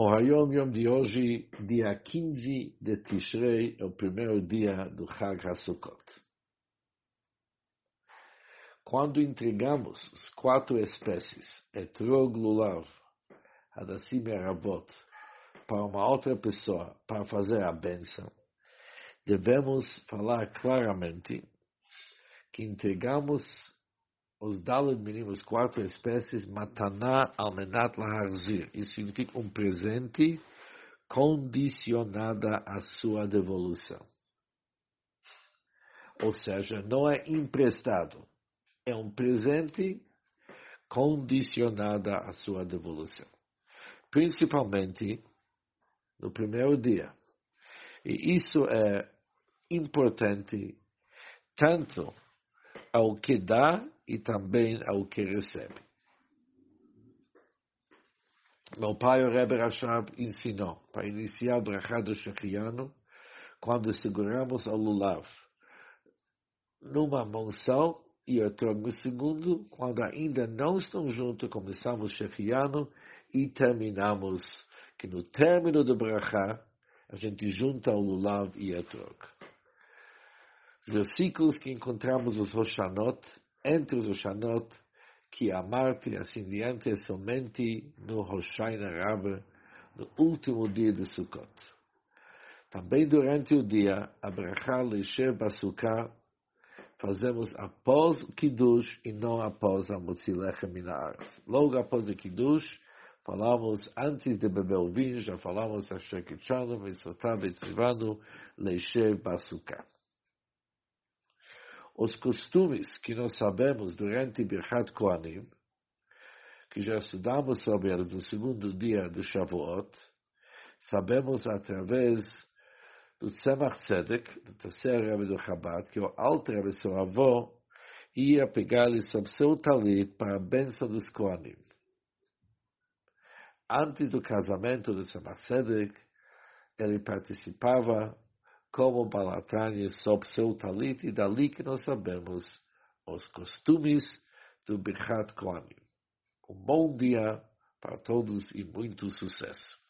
O Hayom Yom de hoje, dia 15 de Tishrei, é o primeiro dia do Chag HaSukkot. Quando entregamos as quatro espécies, Etrog Lulav, Hadassim e Arabot, para uma outra pessoa, para fazer a benção, devemos falar claramente que entregamos os Daled Minim, as quatro espécies, Mataná Almenat Laharzir. Isso significa um presente condicionada à sua devolução. Ou seja, não é emprestado, é um presente condicionada à sua devolução. Principalmente no primeiro dia. E isso é importante tanto ao que dá e também ao que recebe. Meu pai, o Rebbe Rashab, ensinou para iniciar o brachá do quando seguramos o lulav numa mão só e o troco no segundo, quando ainda não estão juntos, começamos o e terminamos, que no término do brachá, a gente junta o lulav e o troco. Os versículos que encontramos os Roshanot entre os Oshanot, que a Marte assim diante somente no Hoshaina Rabbe, no último dia de Sukkot. Também durante o dia, a Brachá Leisher Basukkah, fazemos após o Kiddush e não após a Motzilechem Minares. Logo após o Kiddush, falamos, antes de beber o vinho, já falamos a Shekichanu, Mitzvotav e Tzivanu, Leisher Basukkah os costumes que nós sabemos durante Birchat Koanim, que já estudamos sobre eles no segundo dia do Shavuot, sabemos através do Tzemach Tzedek, do terceiro Rebbe do Chabad, que o alto Rebbe, seu avô, ia pegar-lhe sobre seu talit para a bênção dos Koanim. Antes do casamento do Tzemach Tzedek, ele participava como Balatani sob seu talit, e dali que nós sabemos os costumes do Birchat Kohanim. Um bom dia para todos e muito sucesso.